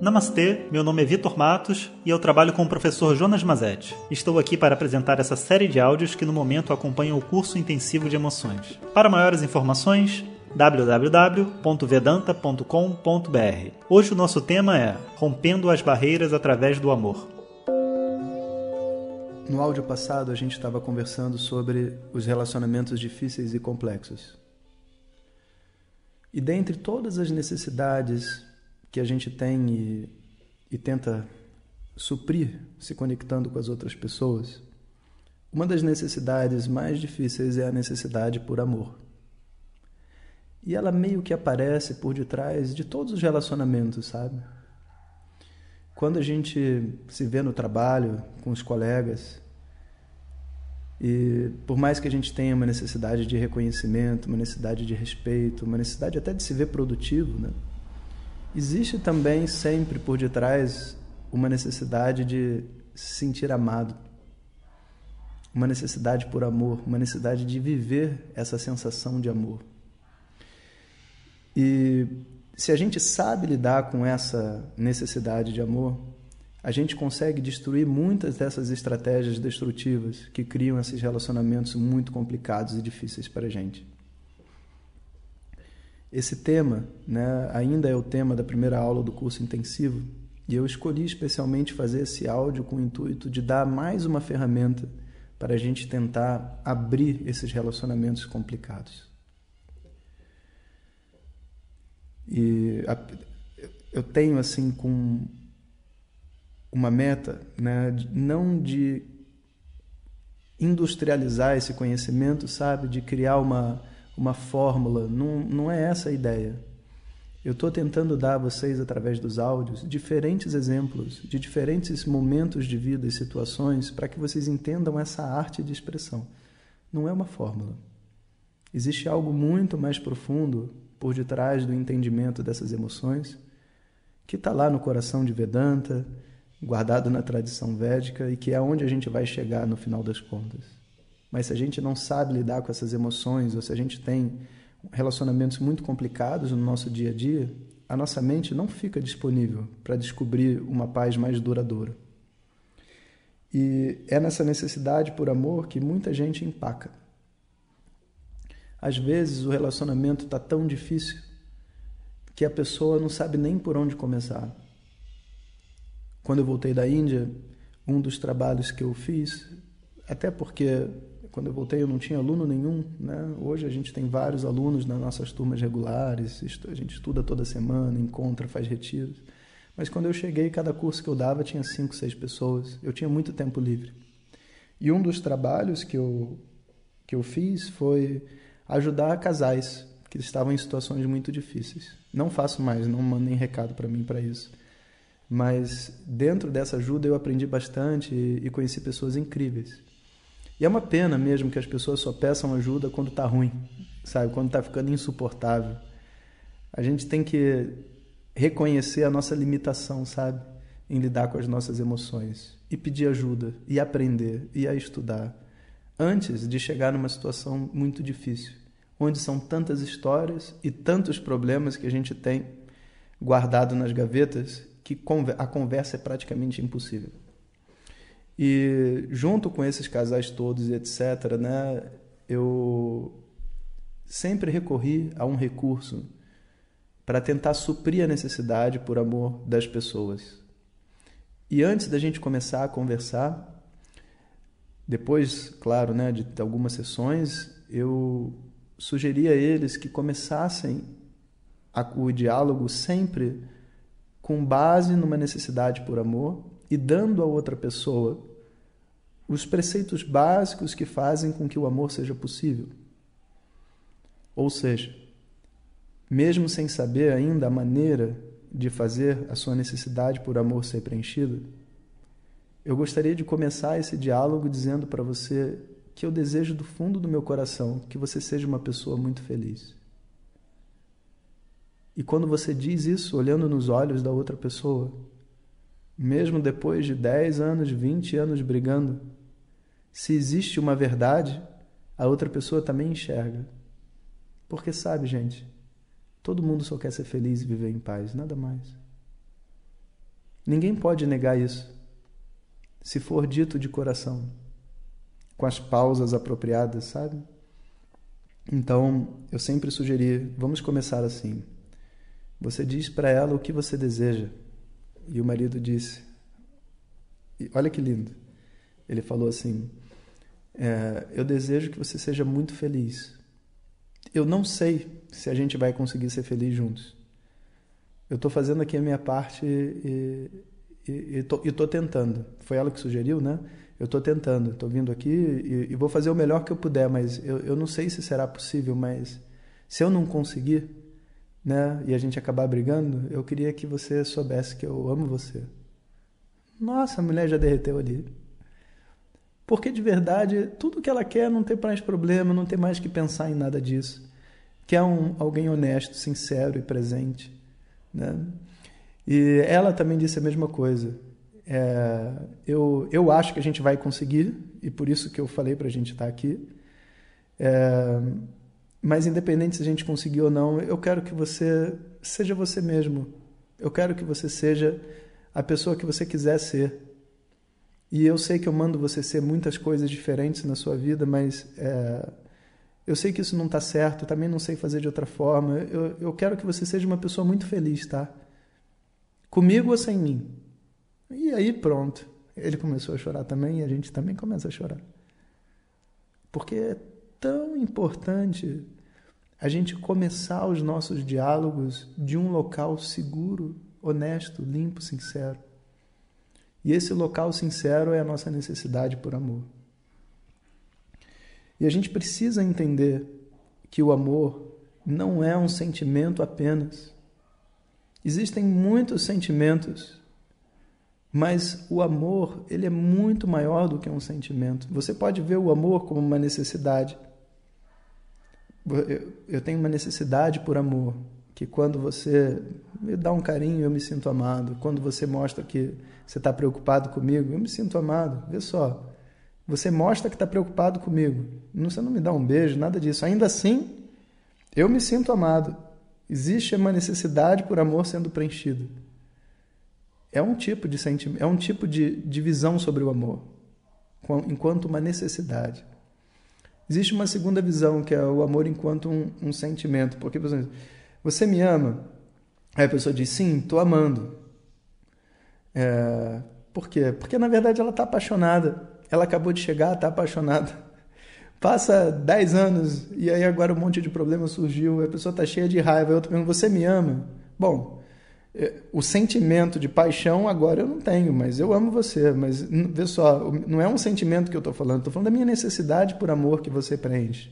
Namastê, meu nome é Vitor Matos e eu trabalho com o professor Jonas Mazetti. Estou aqui para apresentar essa série de áudios que no momento acompanham o curso intensivo de emoções. Para maiores informações, www.vedanta.com.br. Hoje o nosso tema é Rompendo as barreiras através do amor. No áudio passado a gente estava conversando sobre os relacionamentos difíceis e complexos. E dentre todas as necessidades que a gente tem e, e tenta suprir se conectando com as outras pessoas, uma das necessidades mais difíceis é a necessidade por amor. E ela meio que aparece por detrás de todos os relacionamentos, sabe? Quando a gente se vê no trabalho, com os colegas, e por mais que a gente tenha uma necessidade de reconhecimento, uma necessidade de respeito, uma necessidade até de se ver produtivo, né? Existe também sempre por detrás uma necessidade de se sentir amado, uma necessidade por amor, uma necessidade de viver essa sensação de amor. E se a gente sabe lidar com essa necessidade de amor, a gente consegue destruir muitas dessas estratégias destrutivas que criam esses relacionamentos muito complicados e difíceis para a gente. Esse tema né, ainda é o tema da primeira aula do curso intensivo e eu escolhi especialmente fazer esse áudio com o intuito de dar mais uma ferramenta para a gente tentar abrir esses relacionamentos complicados. E a, eu tenho assim com uma meta, né, não de industrializar esse conhecimento, sabe, de criar uma uma fórmula, não, não é essa a ideia. Eu estou tentando dar a vocês, através dos áudios, diferentes exemplos de diferentes momentos de vida e situações para que vocês entendam essa arte de expressão. Não é uma fórmula. Existe algo muito mais profundo por detrás do entendimento dessas emoções que está lá no coração de Vedanta, guardado na tradição védica e que é onde a gente vai chegar no final das contas. Mas se a gente não sabe lidar com essas emoções, ou se a gente tem relacionamentos muito complicados no nosso dia a dia, a nossa mente não fica disponível para descobrir uma paz mais duradoura. E é nessa necessidade por amor que muita gente empaca. Às vezes o relacionamento está tão difícil que a pessoa não sabe nem por onde começar. Quando eu voltei da Índia, um dos trabalhos que eu fiz, até porque quando eu voltei eu não tinha aluno nenhum, né? Hoje a gente tem vários alunos nas nossas turmas regulares, a gente estuda toda semana, encontra, faz retiros. Mas quando eu cheguei, cada curso que eu dava tinha cinco, seis pessoas. Eu tinha muito tempo livre. E um dos trabalhos que eu que eu fiz foi ajudar casais que estavam em situações muito difíceis. Não faço mais, não mandem recado para mim para isso. Mas dentro dessa ajuda eu aprendi bastante e, e conheci pessoas incríveis. E é uma pena mesmo que as pessoas só peçam ajuda quando está ruim, sabe? Quando está ficando insuportável. A gente tem que reconhecer a nossa limitação, sabe? Em lidar com as nossas emoções e pedir ajuda e aprender e a estudar antes de chegar numa situação muito difícil, onde são tantas histórias e tantos problemas que a gente tem guardado nas gavetas que a conversa é praticamente impossível. E junto com esses casais todos e etc, né, eu sempre recorri a um recurso para tentar suprir a necessidade por amor das pessoas. E antes da gente começar a conversar, depois, claro, né, de algumas sessões, eu sugeri a eles que começassem a, o diálogo sempre com base numa necessidade por amor e dando a outra pessoa os preceitos básicos que fazem com que o amor seja possível. Ou seja, mesmo sem saber ainda a maneira de fazer a sua necessidade por amor ser preenchida, eu gostaria de começar esse diálogo dizendo para você que eu desejo do fundo do meu coração que você seja uma pessoa muito feliz. E quando você diz isso olhando nos olhos da outra pessoa, mesmo depois de 10 anos, 20 anos brigando, se existe uma verdade, a outra pessoa também enxerga. Porque sabe, gente, todo mundo só quer ser feliz e viver em paz, nada mais. Ninguém pode negar isso, se for dito de coração, com as pausas apropriadas, sabe? Então, eu sempre sugeri, vamos começar assim. Você diz para ela o que você deseja. E o marido disse: Olha que lindo. Ele falou assim: é, Eu desejo que você seja muito feliz. Eu não sei se a gente vai conseguir ser feliz juntos. Eu estou fazendo aqui a minha parte e estou tentando. Foi ela que sugeriu, né? Eu estou tentando, estou vindo aqui e, e, vou fazer o melhor que eu puder, mas eu, eu não sei se será possível, mas se eu não conseguir, né, e a gente acabar brigando, eu queria que você soubesse que eu amo você. Nossa, a mulher já derreteu ali. Porque de verdade, tudo que ela quer não tem mais problema, não tem mais que pensar em nada disso. Quer um, alguém honesto, sincero e presente. Né? E ela também disse a mesma coisa. É, eu, eu acho que a gente vai conseguir, e por isso que eu falei para a gente estar tá aqui. É, mas independente se a gente conseguir ou não, eu quero que você seja você mesmo. Eu quero que você seja a pessoa que você quiser ser. E eu sei que eu mando você ser muitas coisas diferentes na sua vida, mas é, eu sei que isso não está certo, também não sei fazer de outra forma. Eu, eu quero que você seja uma pessoa muito feliz, tá? Comigo ou sem mim. E aí pronto. Ele começou a chorar também e a gente também começa a chorar. Porque é tão importante a gente começar os nossos diálogos de um local seguro, honesto, limpo, sincero. E esse local sincero é a nossa necessidade por amor. E a gente precisa entender que o amor não é um sentimento apenas. Existem muitos sentimentos, mas o amor, ele é muito maior do que um sentimento. Você pode ver o amor como uma necessidade. Eu tenho uma necessidade por amor, que quando você me dá um carinho, eu me sinto amado. Quando você mostra que você está preocupado comigo, eu me sinto amado. Vê só, você mostra que está preocupado comigo. Você não me dá um beijo, nada disso. Ainda assim, eu me sinto amado. Existe uma necessidade por amor sendo preenchido. É um tipo de sentimento, é um tipo de, de visão sobre o amor, enquanto uma necessidade. Existe uma segunda visão, que é o amor enquanto um, um sentimento. Porque, por exemplo, você me ama? Aí a pessoa diz, sim, estou amando. É, por quê? Porque, na verdade, ela está apaixonada. Ela acabou de chegar, está apaixonada. Passa 10 anos e aí agora um monte de problema surgiu, a pessoa está cheia de raiva, a outra pergunta, você me ama? Bom, é, o sentimento de paixão agora eu não tenho, mas eu amo você. Mas vê só, não é um sentimento que eu estou falando, estou falando da minha necessidade por amor que você preenche.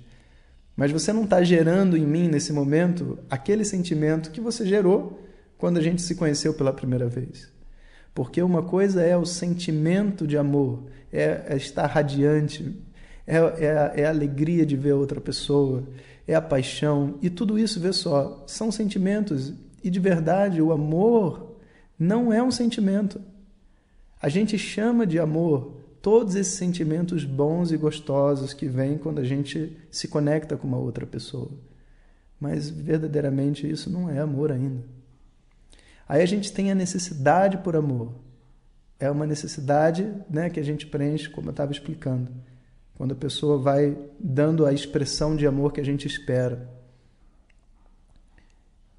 Mas você não está gerando em mim nesse momento aquele sentimento que você gerou quando a gente se conheceu pela primeira vez. Porque uma coisa é o sentimento de amor, é, é estar radiante, é, é, é a alegria de ver outra pessoa, é a paixão. E tudo isso, vê só, são sentimentos. E de verdade, o amor não é um sentimento. A gente chama de amor todos esses sentimentos bons e gostosos que vêm quando a gente se conecta com uma outra pessoa. Mas verdadeiramente isso não é amor ainda. Aí a gente tem a necessidade por amor. É uma necessidade né, que a gente preenche, como eu estava explicando. Quando a pessoa vai dando a expressão de amor que a gente espera.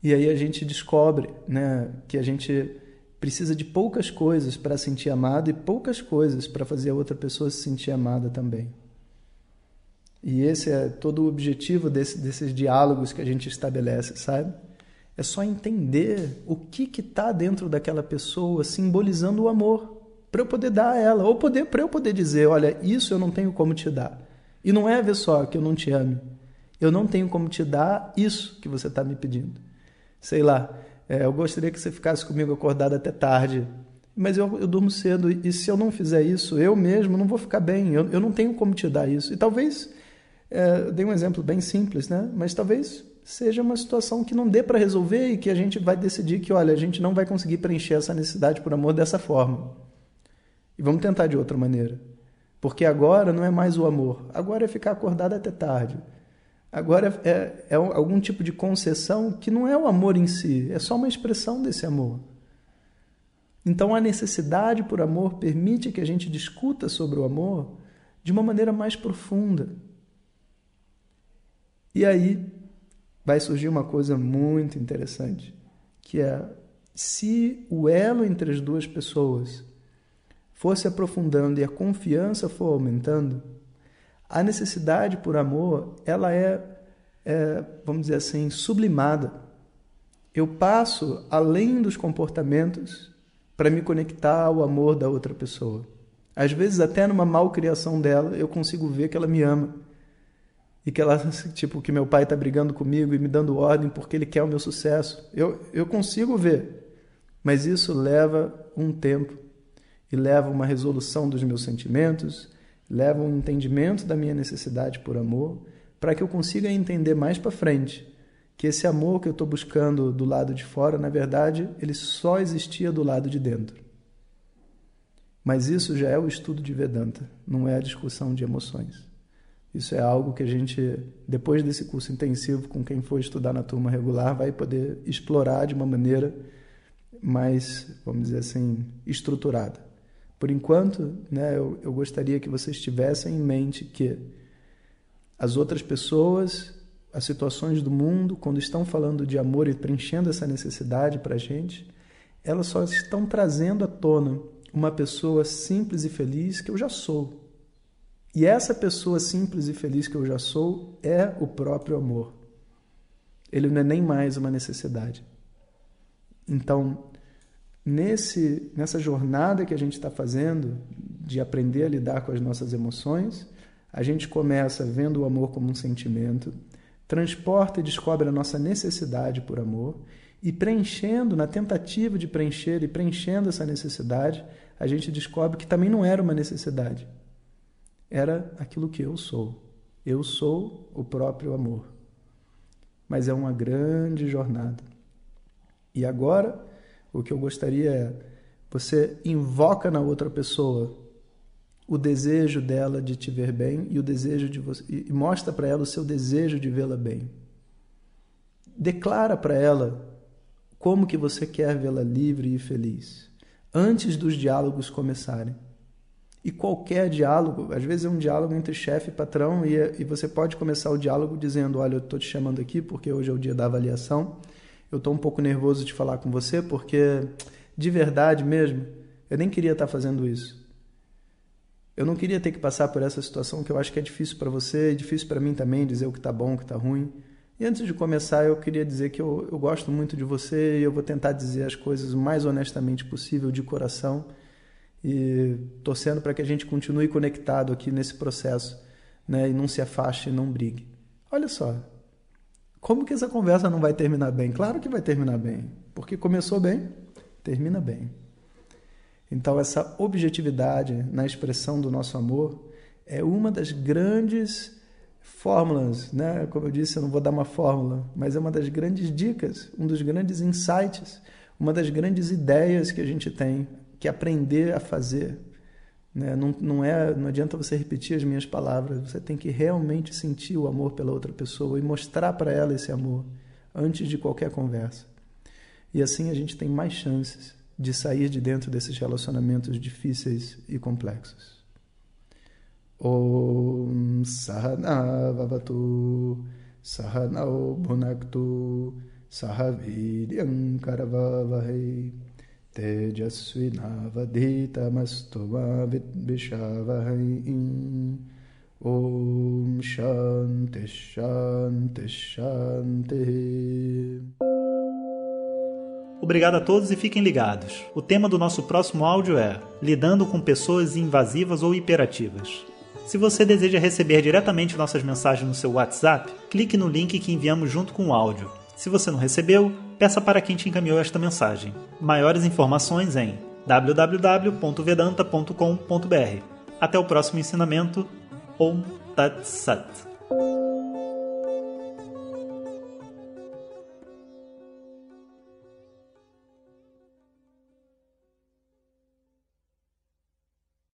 E aí a gente descobre né, que a gente precisa de poucas coisas para sentir amado e poucas coisas para fazer a outra pessoa se sentir amada também. E esse é todo o objetivo desse, desses diálogos que a gente estabelece, sabe? É só entender o que está dentro daquela pessoa simbolizando o amor para eu poder dar a ela, ou poder para eu poder dizer, olha, isso eu não tenho como te dar. E não é ver só que eu não te ame. Eu não tenho como te dar isso que você está me pedindo. Sei lá, é, eu gostaria que você ficasse comigo acordado até tarde, mas eu, eu durmo cedo e se eu não fizer isso, eu mesmo não vou ficar bem. Eu, eu não tenho como te dar isso. E talvez, é, eu dei um exemplo bem simples, né? Mas talvez seja uma situação que não dê para resolver e que a gente vai decidir que, olha, a gente não vai conseguir preencher essa necessidade por amor dessa forma. E vamos tentar de outra maneira. Porque agora não é mais o amor, agora é ficar acordado até tarde. Agora é, é, algum tipo de concessão que não é o amor em si, é só uma expressão desse amor. Então a necessidade por amor permite que a gente discuta sobre o amor de uma maneira mais profunda. E aí vai surgir uma coisa muito interessante, que é se o elo entre as duas pessoas for se aprofundando e a confiança for aumentando, a necessidade por amor ela é, é vamos dizer assim, sublimada. Eu passo além dos comportamentos para me conectar ao amor da outra pessoa. Às vezes, até numa malcriação dela, eu consigo ver que ela me ama. E que ela, tipo, que meu pai está brigando comigo e me dando ordem porque ele quer o meu sucesso. Eu, eu consigo ver. Mas isso leva um tempo e leva uma resolução dos meus sentimentos, leva um entendimento da minha necessidade por amor, para que eu consiga entender mais para frente que esse amor que eu estou buscando do lado de fora, na verdade, ele só existia do lado de dentro. Mas isso já é o estudo de Vedanta, não é a discussão de emoções. Isso é algo que a gente, depois desse curso intensivo, com quem for estudar na turma regular, vai poder explorar de uma maneira mais, vamos dizer assim, estruturada. Por enquanto, né, eu, eu gostaria que vocês tivessem em mente que as outras pessoas as situações do mundo, quando estão falando de amor e preenchendo essa necessidade para a gente, elas só estão trazendo à tona uma pessoa simples e feliz que eu já sou. E essa pessoa simples e feliz que eu já sou é o próprio amor. Ele não é nem mais uma necessidade. Então, nesse, nessa jornada que a gente está fazendo de aprender a lidar com as nossas emoções, a gente começa vendo o amor como um sentimento, transporta e descobre a nossa necessidade por amor e preenchendo, na tentativa de preencher e preenchendo essa necessidade, a gente descobre que também não era uma necessidade. Era aquilo que eu sou. Eu sou o próprio amor. Mas é uma grande jornada. E agora, o que eu gostaria é você invoca na outra pessoa o desejo dela de te ver bem e o desejo de você e mostra para ela o seu desejo de vê-la bem. Declara para ela como que você quer vê-la livre e feliz antes dos diálogos começarem. E qualquer diálogo, às vezes é um diálogo entre chefe e patrão, e, e você pode começar o diálogo dizendo: Olha, eu estou te chamando aqui porque hoje é o dia da avaliação. Eu estou um pouco nervoso de falar com você porque, de verdade mesmo, eu nem queria estar fazendo isso. Eu não queria ter que passar por essa situação que eu acho que é difícil para você, é difícil para mim também dizer o que está bom, o que está ruim. E antes de começar, eu queria dizer que eu, eu gosto muito de você e eu vou tentar dizer as coisas o mais honestamente possível, de coração, e torcendo para que a gente continue conectado aqui nesse processo, né, e não se afaste não brigue. Olha só, como que essa conversa não vai terminar bem? Claro que vai terminar bem, porque começou bem, termina bem. Então, essa objetividade na expressão do nosso amor é uma das grandes fórmulas, né? Como eu disse, eu não vou dar uma fórmula, mas é uma das grandes dicas, um dos grandes insights, uma das grandes ideias que a gente tem que aprender a fazer. Né? Não, não, é, não adianta você repetir as minhas palavras, você tem que realmente sentir o amor pela outra pessoa e mostrar para ela esse amor antes de qualquer conversa. E assim a gente tem mais chances de sair de dentro desses relacionamentos difíceis e complexos. Om Sahana Vavatu Sahanao Bhunaktu Obrigado a todos e fiquem ligados. O tema do nosso próximo áudio é Lidando com pessoas invasivas ou hiperativas. Se você deseja receber diretamente nossas mensagens no seu WhatsApp, clique no link que enviamos junto com o áudio. Se você não recebeu, peça para quem te encaminhou esta mensagem. Maiores informações em www.vedanta.com.br. Até o próximo ensinamento. Om Tat Sat.